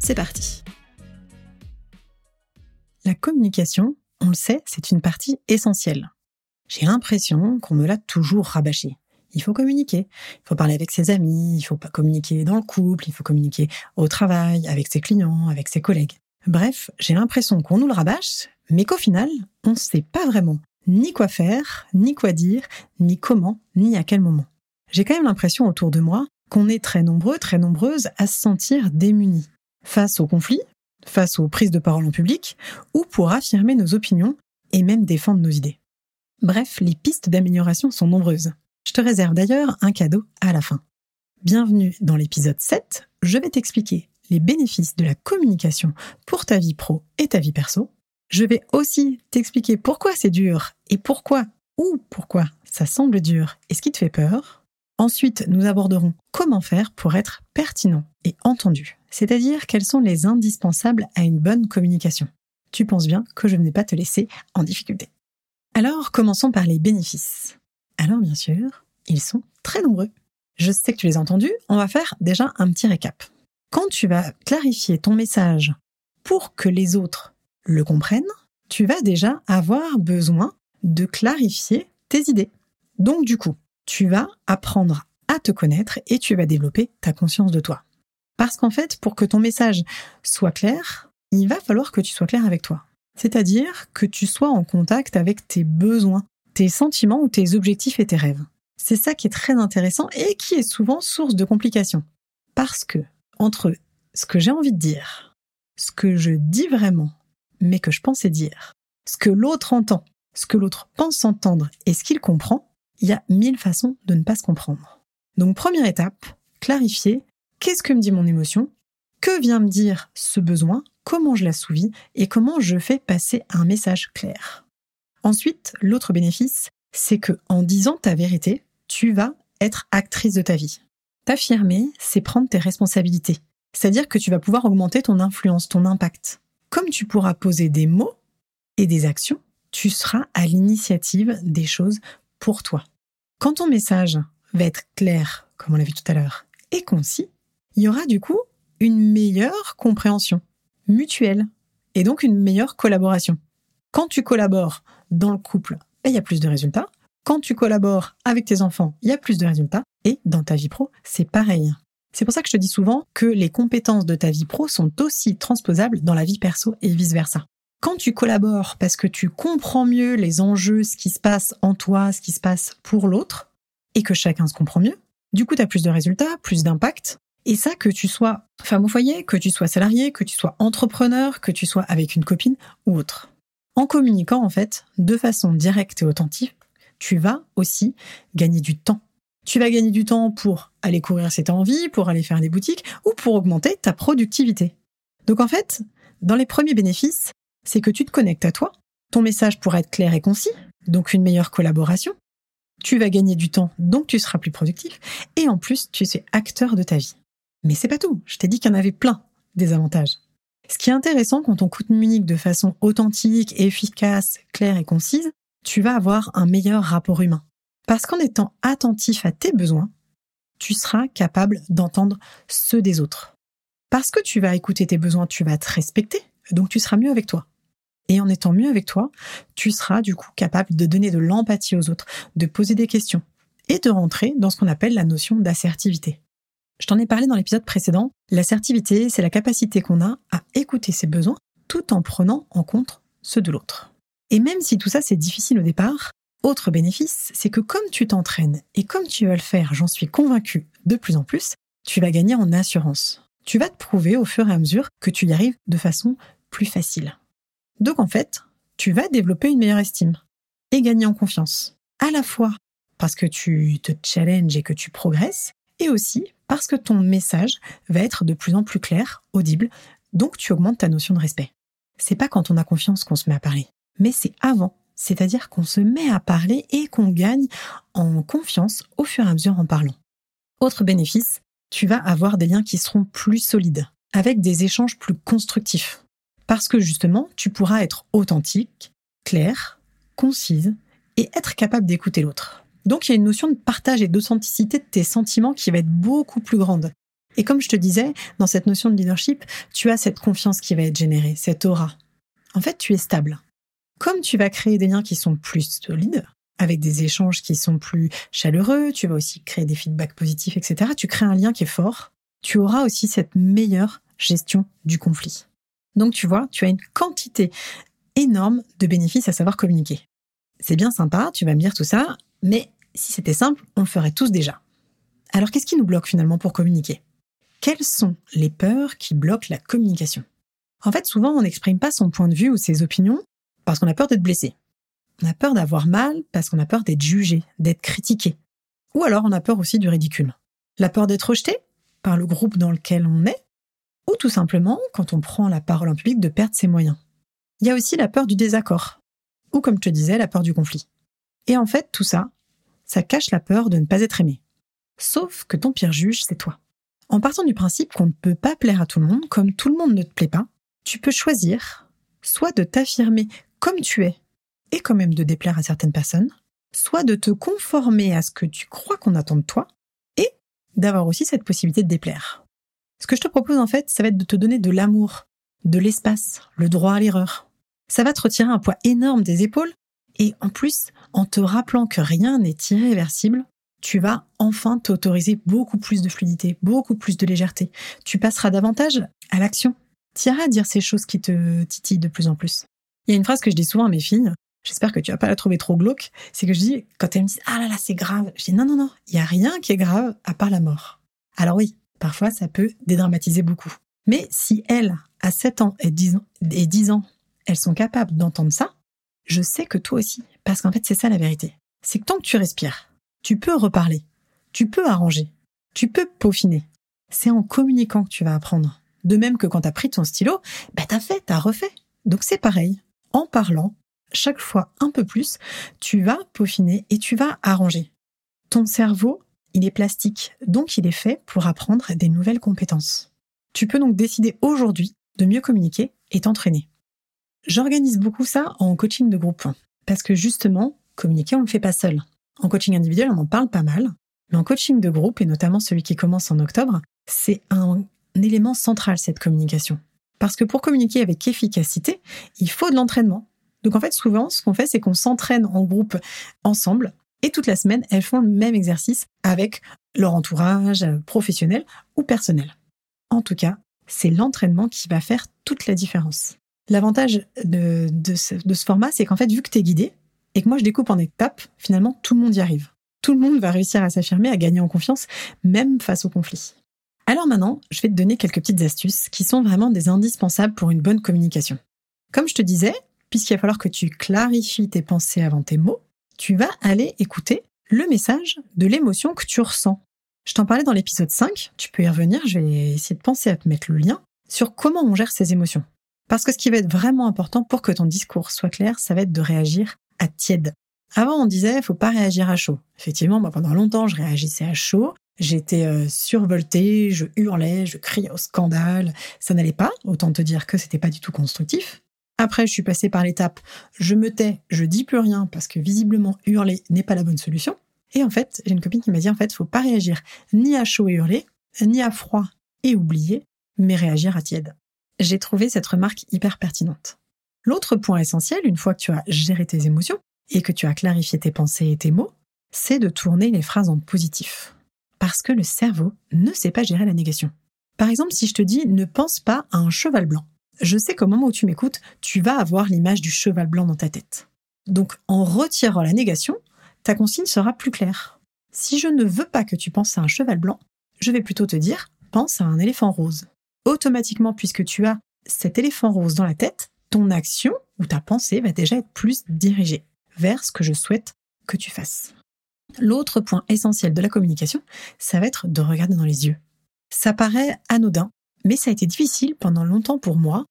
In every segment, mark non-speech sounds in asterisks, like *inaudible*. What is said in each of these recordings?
c'est parti. La communication, on le sait, c'est une partie essentielle. J'ai l'impression qu'on me l'a toujours rabâché. Il faut communiquer. Il faut parler avec ses amis, il faut pas communiquer dans le couple, il faut communiquer au travail, avec ses clients, avec ses collègues. Bref, j'ai l'impression qu'on nous le rabâche, mais qu'au final, on ne sait pas vraiment ni quoi faire, ni quoi dire, ni comment, ni à quel moment. J'ai quand même l'impression autour de moi qu'on est très nombreux, très nombreuses à se sentir démunis face aux conflits, face aux prises de parole en public, ou pour affirmer nos opinions et même défendre nos idées. Bref, les pistes d'amélioration sont nombreuses. Je te réserve d'ailleurs un cadeau à la fin. Bienvenue dans l'épisode 7, je vais t'expliquer les bénéfices de la communication pour ta vie pro et ta vie perso. Je vais aussi t'expliquer pourquoi c'est dur et pourquoi ou pourquoi ça semble dur et ce qui te fait peur. Ensuite, nous aborderons comment faire pour être pertinent et entendu, c'est-à-dire quels sont les indispensables à une bonne communication. Tu penses bien que je ne vais pas te laisser en difficulté. Alors, commençons par les bénéfices. Alors, bien sûr, ils sont très nombreux. Je sais que tu les as entendus, on va faire déjà un petit récap. Quand tu vas clarifier ton message pour que les autres le comprennent, tu vas déjà avoir besoin de clarifier tes idées. Donc du coup, tu vas apprendre à te connaître et tu vas développer ta conscience de toi. Parce qu'en fait, pour que ton message soit clair, il va falloir que tu sois clair avec toi. C'est-à-dire que tu sois en contact avec tes besoins, tes sentiments ou tes objectifs et tes rêves. C'est ça qui est très intéressant et qui est souvent source de complications. Parce que entre ce que j'ai envie de dire, ce que je dis vraiment, mais que je pensais dire, ce que l'autre entend, ce que l'autre pense entendre et ce qu'il comprend, il y a mille façons de ne pas se comprendre. Donc première étape, clarifier qu'est-ce que me dit mon émotion, que vient me dire ce besoin, comment je l'assouvis et comment je fais passer un message clair? Ensuite, l'autre bénéfice, c'est que en disant ta vérité, tu vas être actrice de ta vie. T'affirmer, c'est prendre tes responsabilités. C'est-à-dire que tu vas pouvoir augmenter ton influence, ton impact. Comme tu pourras poser des mots et des actions, tu seras à l'initiative des choses pour toi. Quand ton message va être clair, comme on l'a vu tout à l'heure, et concis, il y aura du coup une meilleure compréhension mutuelle et donc une meilleure collaboration. Quand tu collabores dans le couple, ben, il y a plus de résultats. Quand tu collabores avec tes enfants, il y a plus de résultats. Et dans ta vie pro, c'est pareil. C'est pour ça que je te dis souvent que les compétences de ta vie pro sont aussi transposables dans la vie perso et vice-versa. Quand tu collabores parce que tu comprends mieux les enjeux, ce qui se passe en toi, ce qui se passe pour l'autre, et que chacun se comprend mieux, du coup, tu as plus de résultats, plus d'impact. Et ça, que tu sois femme au foyer, que tu sois salarié, que tu sois entrepreneur, que tu sois avec une copine ou autre. En communiquant, en fait, de façon directe et authentique, tu vas aussi gagner du temps. Tu vas gagner du temps pour aller courir si tu envie, pour aller faire des boutiques ou pour augmenter ta productivité. Donc en fait, dans les premiers bénéfices, c'est que tu te connectes à toi, ton message pourra être clair et concis, donc une meilleure collaboration, tu vas gagner du temps, donc tu seras plus productif, et en plus, tu es acteur de ta vie. Mais c'est pas tout, je t'ai dit qu'il y en avait plein des avantages. Ce qui est intéressant quand on communique de façon authentique, efficace, claire et concise, tu vas avoir un meilleur rapport humain. Parce qu'en étant attentif à tes besoins, tu seras capable d'entendre ceux des autres. Parce que tu vas écouter tes besoins, tu vas te respecter, donc tu seras mieux avec toi. Et en étant mieux avec toi, tu seras du coup capable de donner de l'empathie aux autres, de poser des questions et de rentrer dans ce qu'on appelle la notion d'assertivité. Je t'en ai parlé dans l'épisode précédent. L'assertivité, c'est la capacité qu'on a à écouter ses besoins tout en prenant en compte ceux de l'autre. Et même si tout ça c'est difficile au départ, autre bénéfice, c'est que comme tu t'entraînes et comme tu vas le faire, j'en suis convaincu de plus en plus, tu vas gagner en assurance. Tu vas te prouver au fur et à mesure que tu y arrives de façon plus facile. Donc en fait, tu vas développer une meilleure estime et gagner en confiance. À la fois parce que tu te challenges et que tu progresses, et aussi parce que ton message va être de plus en plus clair, audible, Donc tu augmentes ta notion de respect. C'est pas quand on a confiance qu'on se met à parler, mais c'est avant. C'est-à-dire qu'on se met à parler et qu'on gagne en confiance au fur et à mesure en parlant. Autre bénéfice, tu vas avoir des liens qui seront plus solides, avec des échanges plus constructifs. Parce que justement, tu pourras être authentique, clair, concise et être capable d'écouter l'autre. Donc il y a une notion de partage et d'authenticité de tes sentiments qui va être beaucoup plus grande. Et comme je te disais, dans cette notion de leadership, tu as cette confiance qui va être générée, cette aura. En fait, tu es stable. Comme tu vas créer des liens qui sont plus solides, avec des échanges qui sont plus chaleureux, tu vas aussi créer des feedbacks positifs, etc. Tu crées un lien qui est fort. Tu auras aussi cette meilleure gestion du conflit. Donc tu vois, tu as une quantité énorme de bénéfices à savoir communiquer. C'est bien sympa, tu vas me dire tout ça, mais si c'était simple, on le ferait tous déjà. Alors qu'est-ce qui nous bloque finalement pour communiquer? Quelles sont les peurs qui bloquent la communication? En fait, souvent, on n'exprime pas son point de vue ou ses opinions parce qu'on a peur d'être blessé. On a peur d'avoir mal parce qu'on a peur d'être jugé, d'être critiqué. Ou alors on a peur aussi du ridicule. La peur d'être rejeté par le groupe dans lequel on est, ou tout simplement, quand on prend la parole en public, de perdre ses moyens. Il y a aussi la peur du désaccord, ou comme je te disais, la peur du conflit. Et en fait, tout ça, ça cache la peur de ne pas être aimé. Sauf que ton pire juge, c'est toi. En partant du principe qu'on ne peut pas plaire à tout le monde, comme tout le monde ne te plaît pas, tu peux choisir soit de t'affirmer comme tu es et quand même de déplaire à certaines personnes, soit de te conformer à ce que tu crois qu'on attend de toi et d'avoir aussi cette possibilité de déplaire. Ce que je te propose en fait, ça va être de te donner de l'amour, de l'espace, le droit à l'erreur. Ça va te retirer un poids énorme des épaules et en plus, en te rappelant que rien n'est irréversible, tu vas enfin t'autoriser beaucoup plus de fluidité, beaucoup plus de légèreté. Tu passeras davantage à l'action. Tu iras dire ces choses qui te titillent de plus en plus. Il y a une phrase que je dis souvent à mes filles, j'espère que tu vas pas la trouver trop glauque, c'est que je dis, quand elles me disent, ah là là, c'est grave, je dis, non, non, non, il y a rien qui est grave à part la mort. Alors oui, parfois ça peut dédramatiser beaucoup. Mais si elles, à 7 ans et 10 ans, et 10 ans elles sont capables d'entendre ça, je sais que toi aussi, parce qu'en fait c'est ça la vérité. C'est que tant que tu respires, tu peux reparler, tu peux arranger, tu peux peaufiner. C'est en communiquant que tu vas apprendre. De même que quand tu as pris ton stylo, bah t'as fait, t'as refait. Donc c'est pareil. En parlant, chaque fois un peu plus, tu vas peaufiner et tu vas arranger. Ton cerveau, il est plastique, donc il est fait pour apprendre des nouvelles compétences. Tu peux donc décider aujourd'hui de mieux communiquer et t'entraîner. J'organise beaucoup ça en coaching de groupe. Parce que justement, communiquer, on ne le fait pas seul. En coaching individuel, on en parle pas mal. Mais en coaching de groupe, et notamment celui qui commence en octobre, c'est un élément central, cette communication. Parce que pour communiquer avec efficacité, il faut de l'entraînement. Donc en fait, souvent, ce qu'on fait, c'est qu'on s'entraîne en groupe ensemble. Et toute la semaine, elles font le même exercice avec leur entourage professionnel ou personnel. En tout cas, c'est l'entraînement qui va faire toute la différence. L'avantage de, ce, format, c'est qu'en fait, vu que tu es guidé et que moi je découpe en étapes, finalement, tout le monde y arrive. Tout le monde va réussir à s'affirmer, à gagner en confiance, même face au conflit. Alors maintenant, je vais te donner quelques petites astuces qui sont vraiment des indispensables pour une bonne communication. Comme je te disais, puisqu'il va falloir que tu clarifies tes pensées avant tes mots, tu vas aller écouter le message de l'émotion que tu ressens. Je t'en parlais dans l'épisode 5, tu peux y revenir, je vais essayer de penser à te mettre le lien sur comment on gère ses émotions. Parce que ce qui va être vraiment important pour que ton discours soit clair, ça va être de réagir à tiède. Avant, on disait, faut pas réagir à chaud. Effectivement, pendant longtemps, je réagissais à chaud. J'étais euh, survoltée, je hurlais, je criais au scandale. Ça n'allait pas. Autant te dire que c'était pas du tout constructif. Après, je suis passée par l'étape, je me tais, je dis plus rien parce que visiblement hurler n'est pas la bonne solution. Et en fait, j'ai une copine qui m'a dit en fait, faut pas réagir ni à chaud et hurler, ni à froid et oublier, mais réagir à tiède j'ai trouvé cette remarque hyper pertinente. L'autre point essentiel, une fois que tu as géré tes émotions et que tu as clarifié tes pensées et tes mots, c'est de tourner les phrases en positif. Parce que le cerveau ne sait pas gérer la négation. Par exemple, si je te dis ne pense pas à un cheval blanc, je sais qu'au moment où tu m'écoutes, tu vas avoir l'image du cheval blanc dans ta tête. Donc, en retirant la négation, ta consigne sera plus claire. Si je ne veux pas que tu penses à un cheval blanc, je vais plutôt te dire pense à un éléphant rose automatiquement, puisque tu as cet éléphant rose dans la tête, ton action ou ta pensée va déjà être plus dirigée vers ce que je souhaite que tu fasses. L'autre point essentiel de la communication, ça va être de regarder dans les yeux. Ça paraît anodin, Mais ça a été difficile pendant longtemps pour moi,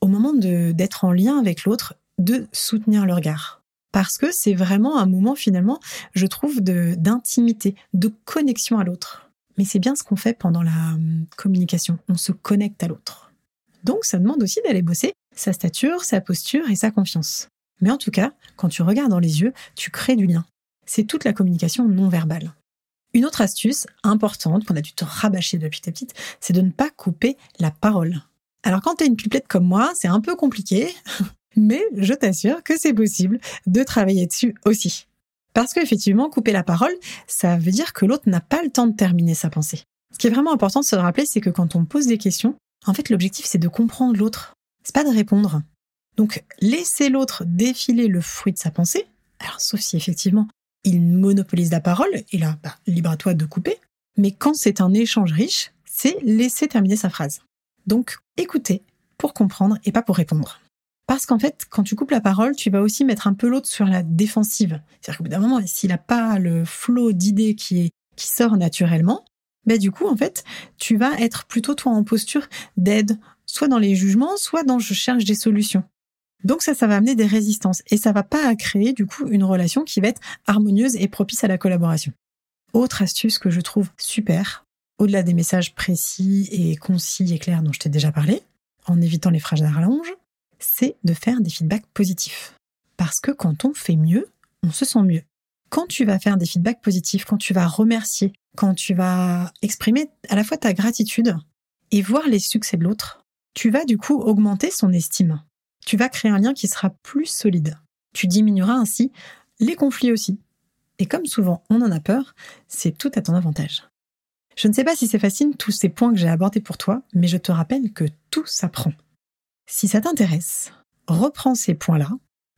au moment d'être en lien avec l'autre, de soutenir le regard. Parce que c'est vraiment un moment finalement, je trouve, d'intimité, de, connexion à l'autre. Mais c'est bien ce qu'on fait pendant la hum, communication, on se connecte à l'autre. Donc ça demande aussi d'aller bosser sa stature, sa posture et sa confiance. Mais en tout cas, quand tu regardes dans les yeux, tu crées du lien. C'est toute la communication non verbale. Une autre astuce importante qu'on a dû te rabâcher depuis ta petite, c'est de ne pas couper la parole. Alors quand tu es une pipelette comme moi, c'est un peu compliqué, *laughs* mais je t'assure que c'est possible de travailler dessus aussi. Parce qu'effectivement, couper la parole, ça veut dire que l'autre n'a pas le temps de terminer sa pensée. Ce qui est vraiment important de se rappeler, c'est que quand on pose des questions, en fait, l'objectif, c'est de comprendre l'autre. C'est pas de répondre. Donc, laisser l'autre défiler le fruit de sa pensée, alors sauf si effectivement il monopolise la parole, et là, bah, libre à toi de couper. Mais quand c'est un échange riche, c'est laisser terminer sa phrase. Donc, écouter pour comprendre et pas pour répondre. Parce qu'en fait, quand tu coupes la parole, tu vas aussi mettre un peu l'autre sur la défensive. C'est-à-dire qu'au bout d'un moment, s'il n'a pas le flot d'idées qui, sort naturellement, bah du coup, en fait, tu vas être plutôt toi en posture d'aide, soit dans les jugements, soit dans je cherche des solutions. Donc ça, ça va amener des résistances et ça va pas créer du coup une relation qui va être harmonieuse et propice à la collaboration. Autre astuce que je trouve super, au-delà des messages précis et concis et clairs dont je t'ai déjà parlé, en évitant les phrases à rallonge, c'est de faire des feedbacks positifs. Parce que quand on fait mieux, on se sent mieux. Quand tu vas faire des feedbacks positifs, quand tu vas remercier, quand tu vas exprimer à la fois ta gratitude et voir les succès de l'autre, tu vas du coup augmenter son estime. Tu vas créer un lien qui sera plus solide. Tu diminueras ainsi les conflits aussi. Et comme souvent on en a peur, c'est tout à ton avantage. Je ne sais pas si c'est facile tous ces points que j'ai abordés pour toi, mais je te rappelle que tout s'apprend. Si ça t'intéresse, reprends ces points-là,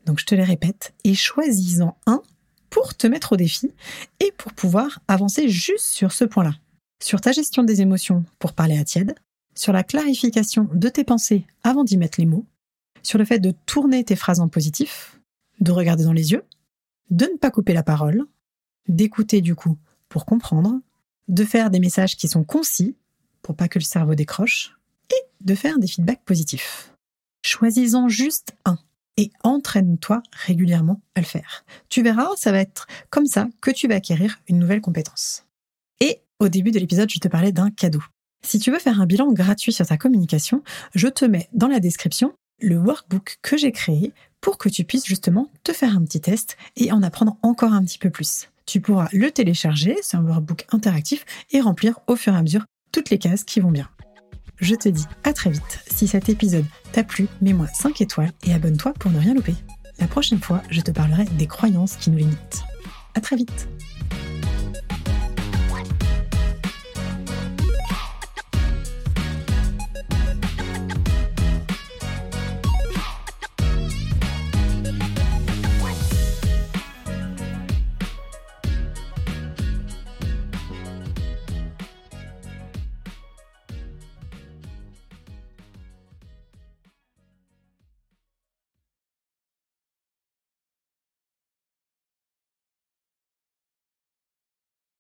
donc je te les répète, et choisis-en un pour te mettre au défi et pour pouvoir avancer juste sur ce point-là. Sur ta gestion des émotions pour parler à tiède, sur la clarification de tes pensées avant d'y mettre les mots, sur le fait de tourner tes phrases en positif, de regarder dans les yeux, de ne pas couper la parole, d'écouter du coup pour comprendre, de faire des messages qui sont concis pour pas que le cerveau décroche, et de faire des feedbacks positifs. Choisis-en juste un et entraîne-toi régulièrement à le faire. Tu verras, ça va être comme ça que tu vas acquérir une nouvelle compétence. Et au début de l'épisode, je te parlais d'un cadeau. Si tu veux faire un bilan gratuit sur ta communication, je te mets dans la description le workbook que j'ai créé pour que tu puisses justement te faire un petit test et en apprendre encore un petit peu plus. Tu pourras le télécharger, c'est un workbook interactif, et remplir au fur et à mesure toutes les cases qui vont bien. Je te dis à très vite. Si cet épisode t'a plu, mets-moi 5 étoiles et abonne-toi pour ne rien louper. La prochaine fois, je te parlerai des croyances qui nous limitent. À très vite.